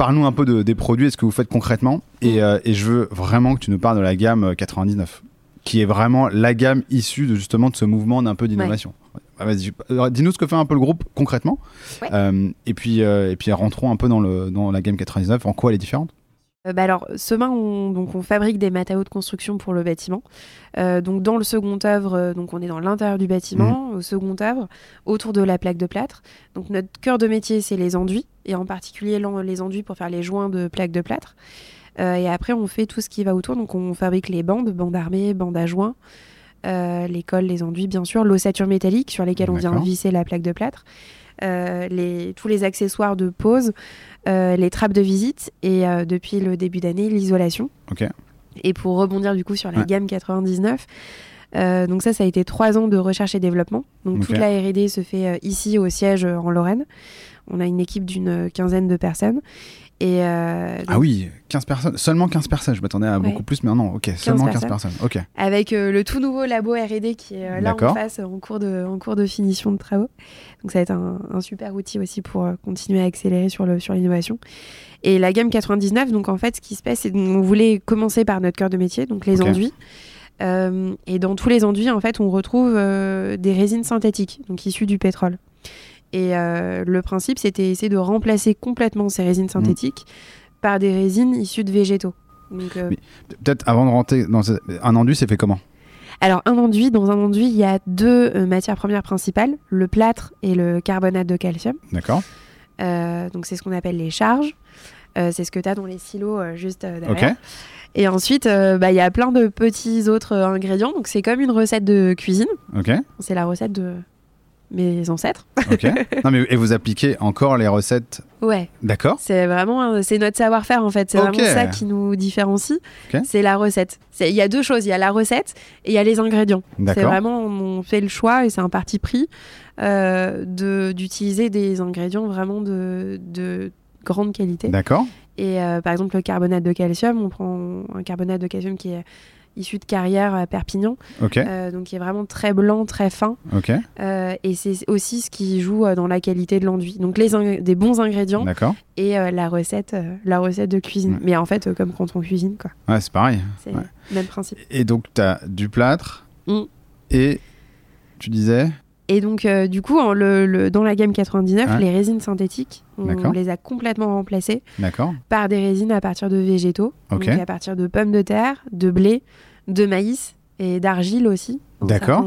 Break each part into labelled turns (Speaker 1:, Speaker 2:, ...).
Speaker 1: parle-nous un peu de, des produits et ce que vous faites concrètement. Et, euh, et, je veux vraiment que tu nous parles de la gamme 99, qui est vraiment la gamme issue de, justement de ce mouvement d'un peu d'innovation. Ouais. Vas-y, dis-nous ce que fait un peu le groupe concrètement. Euh, et, puis, et puis rentrons un peu dans, le, dans la gamme 99, en quoi elle est différente?
Speaker 2: euh, bah alors, Semain, on, donc on fabrique des matériaux de construction pour le bâtiment. Euh, donc dans le second œuvre, euh, donc on est dans l'intérieur du bâtiment, mmh. au second œuvre, autour de la plaque de plâtre. Donc notre cœur de métier, c'est les enduits, et en particulier les enduits pour faire les joints de plaques de plâtre. et après, on fait tout ce qui va autour. Donc on fabrique les bandes, bandes armées, bandes à joints, les cols, les enduits, bien sûr, l'ossature métallique sur lesquelles on vient visser la plaque de plâtre. les, tous les accessoires de pose, euh, les trappes de visite et euh, depuis le début d'année, l'isolation. Et pour rebondir du coup sur la gamme 99, euh, donc ça, ça a été trois ans de recherche et développement. Donc toute la R&D se fait ici au siège en Lorraine. On a une équipe d'une quinzaine de personnes
Speaker 1: euh, ah oui, 15 personnes, seulement 15 personnes. Je m'attendais à beaucoup plus, mais non, ok, seulement 15 personnes. Ok.
Speaker 2: Avec euh, le tout nouveau labo R&D qui est euh, là en face, en cours de, en cours de finition de travaux. Donc ça va être un, super outil aussi pour continuer à accélérer sur l'innovation. Et la gamme 99, donc en fait, ce qui se passe, c'est qu'on voulait commencer par notre cœur de métier, donc les enduits. et dans tous les enduits, en fait, on retrouve des résines synthétiques, donc issues du pétrole. Et euh, le principe, c'était essayer de remplacer complètement ces résines mmh. synthétiques par des résines issues de végétaux.
Speaker 1: Euh, peut-être avant de rentrer dans un enduit, c'est fait comment?
Speaker 2: Alors, un enduit, dans un enduit, il y a deux euh, matières premières principales, le plâtre et le carbonate de calcium.
Speaker 1: D'accord.
Speaker 2: donc, c'est ce qu'on appelle les charges. c'est ce que tu as dans les silos juste derrière. Et ensuite, bah, il y a plein de petits autres ingrédients. Donc, c'est comme une recette de cuisine.
Speaker 1: Ok.
Speaker 2: C'est la recette de mes ancêtres.
Speaker 1: Ok. Non, mais, et vous appliquez encore les recettes
Speaker 2: Ouais.
Speaker 1: D'accord.
Speaker 2: C'est vraiment c'est notre savoir-faire en fait. C'est vraiment ça qui nous différencie. C'est la recette. Il y a deux choses. Il y a la recette et il y a les ingrédients. C'est vraiment, on fait le choix et c'est un parti pris euh, d'utiliser des ingrédients vraiment de, de grande qualité.
Speaker 1: D'accord.
Speaker 2: Et euh, par exemple, le carbonate de calcium, on prend un carbonate de calcium qui est issu de carrière à Perpignan. Euh, donc il est vraiment très blanc, très fin. Euh, et c'est aussi ce qui joue euh, dans la qualité de l'enduit. Donc les des bons ingrédients et la recette, la recette de cuisine. Mais en fait, comme quand on cuisine, quoi.
Speaker 1: Ouais, c'est pareil.
Speaker 2: C'est le même principe.
Speaker 1: Et donc tu as du plâtre mm. et tu disais
Speaker 2: et donc, du coup, en le, dans la gamme 99, les résines synthétiques, on, les a complètement remplacées par des résines à partir de végétaux, donc à partir de pommes de terre, de blé, de maïs et d'argile aussi.
Speaker 1: D'accord.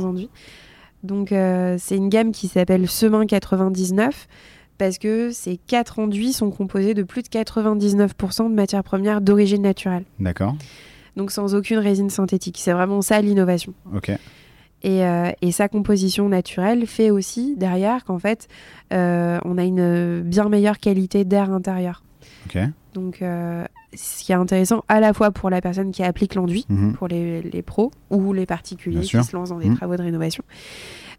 Speaker 2: Donc euh, c'est une gamme qui s'appelle Semin 99 parce que ces quatre enduits sont composés de plus de 99% de matières premières d'origine naturelle.
Speaker 1: D'accord.
Speaker 2: Donc sans aucune résine synthétique. C'est vraiment ça l'innovation.
Speaker 1: Ok.
Speaker 2: Et, euh, et, sa composition naturelle fait aussi derrière qu'en fait, euh, on a une bien meilleure qualité d'air intérieur. Donc, euh, ce qui est intéressant à la fois pour la personne qui applique l'enduit, mhm. pour les, les, pros ou les particuliers qui se lancent dans des mhm. travaux de rénovation,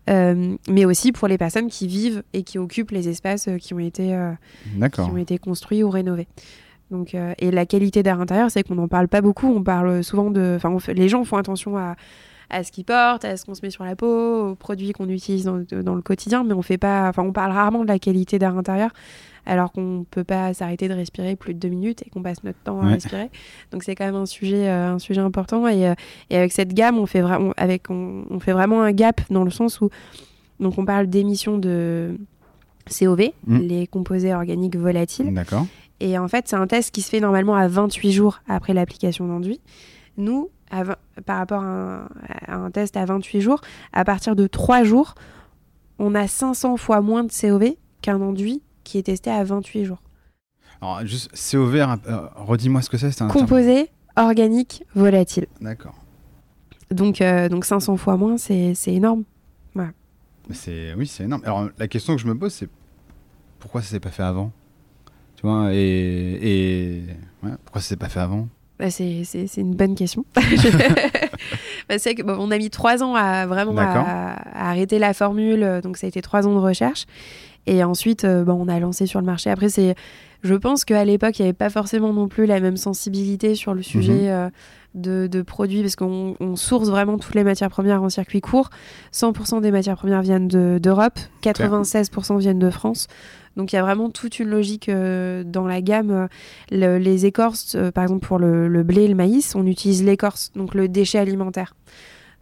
Speaker 2: mais aussi pour les personnes qui vivent et qui occupent les espaces qui ont été, qui ont été construits ou rénovés. Donc, et la qualité d'air intérieur, c'est qu'on n'en parle pas beaucoup. On parle souvent de. Enfin, les gens font attention à, à ce qu'ils portent, à ce qu'on se met sur la peau, aux produits qu'on utilise dans, dans, le quotidien, mais on fait pas. Enfin, on parle rarement de la qualité d'air intérieur alors qu'on ne peut pas s'arrêter de respirer plus de deux minutes et qu'on passe notre temps à respirer. Donc c'est quand même un sujet, euh, un sujet important. Euh, et, avec cette gamme, on fait, vraiment avec, on, fait vraiment un gap dans le sens où donc on parle d'émissions de COV, mmh. les composés organiques volatiles.
Speaker 1: D'accord.
Speaker 2: Et en fait, c'est un test qui se fait normalement à 28 jours après l'application d'enduit. Nous, par rapport à un, test à 28 jours, à partir de 3 jours, on a 500 fois moins de COV qu'un enduit qui est testé à 28 jours.
Speaker 1: Alors, juste COV, euh, redis-moi ce que c'est.
Speaker 2: Un Composé organique volatile.
Speaker 1: D'accord.
Speaker 2: Donc, euh, donc 500 fois moins, c'est énorme. Voilà.
Speaker 1: C'est, oui, c'est énorme. Alors, la question que je me pose, c'est pourquoi ça s'est pas fait avant? Tu vois, et, et... pourquoi ça s'est pas fait avant?
Speaker 2: Bah c'est une bonne question. bah c'est que on a mis trois ans à vraiment à, à, arrêter la formule, donc ça a été trois ans de recherche. Et ensuite, bon, on a lancé sur le marché. Après, c'est, je pense qu'à l'époque, il n'y avait pas forcément non plus la même sensibilité sur le sujet. Mhm de, produits parce qu'on source vraiment toutes les matières premières en circuit court. 100% des matières premières viennent d'Europe, 96% viennent de France. Donc il y a vraiment toute une logique euh, dans la gamme. les écorces, euh, par exemple pour le, blé et le maïs, on utilise l'écorce, donc le déchet alimentaire.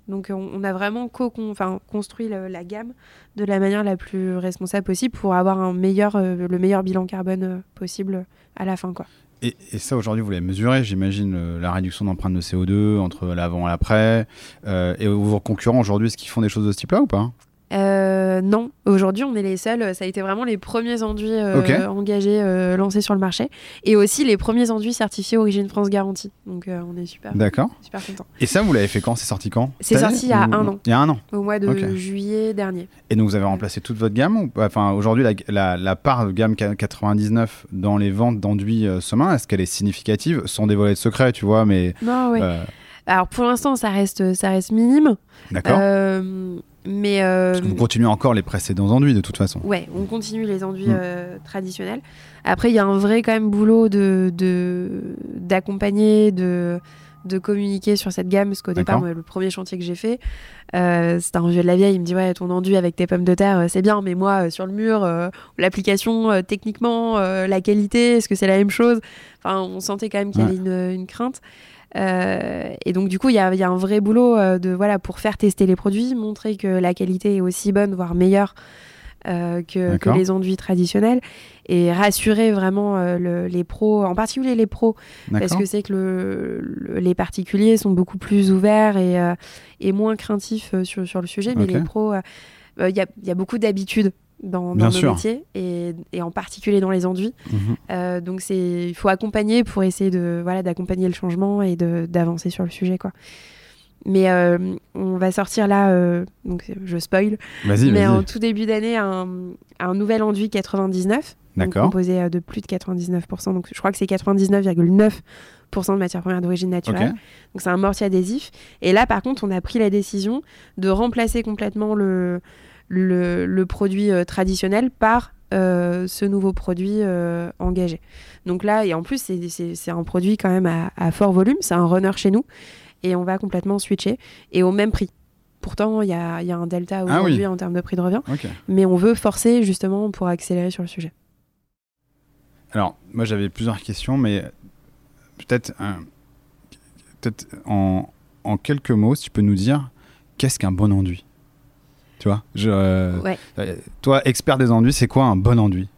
Speaker 2: Donc on, a vraiment co construit la gamme de la manière la plus responsable possible pour avoir euh, le meilleur bilan carbone possible à la fin. Quoi.
Speaker 1: Et, ça, aujourd'hui, vous l'avez mesuré, j'imagine, la réduction d'empreinte de CO2 entre l'avant et l'après. Euh, et vos concurrents, aujourd'hui, est-ce qu'ils font des choses de ce type-là ou pas?
Speaker 2: euh, non, aujourd'hui on est les seuls. Ça a été vraiment les premiers enduits euh, engagés, euh, lancés sur le marché, et aussi les premiers enduits certifiés Origine France Garantie. Donc on est super,
Speaker 1: d'accord,
Speaker 2: super content.
Speaker 1: Et ça, vous l'avez fait quand C'est sorti quand
Speaker 2: C'est sorti il y a un an.
Speaker 1: Il y a un an.
Speaker 2: Au mois de juillet dernier.
Speaker 1: Et donc vous avez remplacé toute votre gamme ou... Enfin, aujourd'hui, la, part de gamme 99 dans les ventes d'enduits Semain, est-ce qu'elle est significative? Sans dévoiler de secret, tu vois, mais.
Speaker 2: Non, oui. Alors pour l'instant, ça reste, ça reste minime.
Speaker 1: D'accord.
Speaker 2: Mais euh,
Speaker 1: Parce vous continuez encore les précédents enduits de toute façon.
Speaker 2: Ouais, on continue les enduits hmm. euh, traditionnels. Après, il y a un vrai quand même boulot de d'accompagner, de, de, communiquer sur cette gamme. Parce qu'au départ, le premier chantier que j'ai fait, euh, c'était un vieux de la vieille. Il me dit ouais, ton enduit avec tes pommes de terre, euh, c'est bien, mais moi sur le mur, l'application techniquement, la qualité, est-ce que c'est la même chose? Enfin, on sentait quand même qu'il y avait une, une crainte. Euh, et donc du coup, il y a, un vrai boulot euh, de voilà pour faire tester les produits, montrer que la qualité est aussi bonne, voire meilleure euh, que, les enduits traditionnels, et rassurer vraiment les pros, en particulier les pros, parce que c'est que les particuliers sont beaucoup plus ouverts et, moins craintifs sur, le sujet, mais les pros, il y a, beaucoup d'habitudes dans, dans nos métiers et, en particulier dans les enduits. Mhm. Euh, donc c'est il faut accompagner pour essayer de voilà d'accompagner le changement et d'avancer sur le sujet quoi. Mais euh, on va sortir là, euh, donc je spoil, mais en tout début d'année un, un, nouvel enduit 99, composé de plus de 99%, donc je crois que c'est 99,9% de matière première d'origine naturelle. Donc c'est un mortier adhésif. Et là par contre on a pris la décision de remplacer complètement le le, produit euh, traditionnel par euh, ce nouveau produit euh, engagé. Donc là, et en plus, c'est un produit quand même à, fort volume, c'est un runner chez nous, et on va complètement switcher, et au même prix. Pourtant, il y a, un delta ah aujourd'hui en termes de prix de revient, mais on veut forcer justement pour accélérer sur le sujet.
Speaker 1: Alors, moi j'avais plusieurs questions, mais peut-être peut en, en quelques mots, si tu peux nous dire, qu'est-ce qu'un bon enduit? Tu vois je, euh, euh, Toi, expert des enduits, c'est quoi un bon enduit?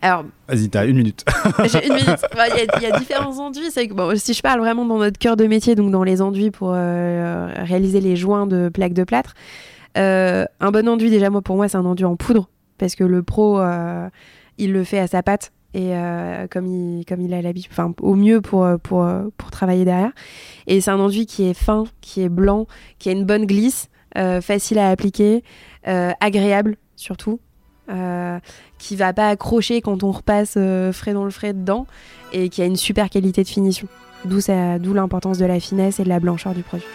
Speaker 2: Alors,
Speaker 1: Vas-y, t'as une minute.
Speaker 2: J'ai une minute. Il y, a différents enduits. Que, bon, si je parle vraiment dans notre cœur de métier, donc dans les enduits pour euh, réaliser les joints de plaques de plâtre, un bon enduit, déjà, moi, pour moi, c'est un enduit en poudre. Parce que le pro, il le fait à sa patte et comme il comme il a l'habitude enfin au mieux pour pour pour travailler derrière et c'est un enduit qui est fin qui est blanc qui a une bonne glisse facile à appliquer euh, agréable surtout. Euh, qui va pas accrocher quand on repasse euh, frais dans le frais dedans et qui a une super qualité de finition. D'où l'importance de la finesse et de la blancheur du produit.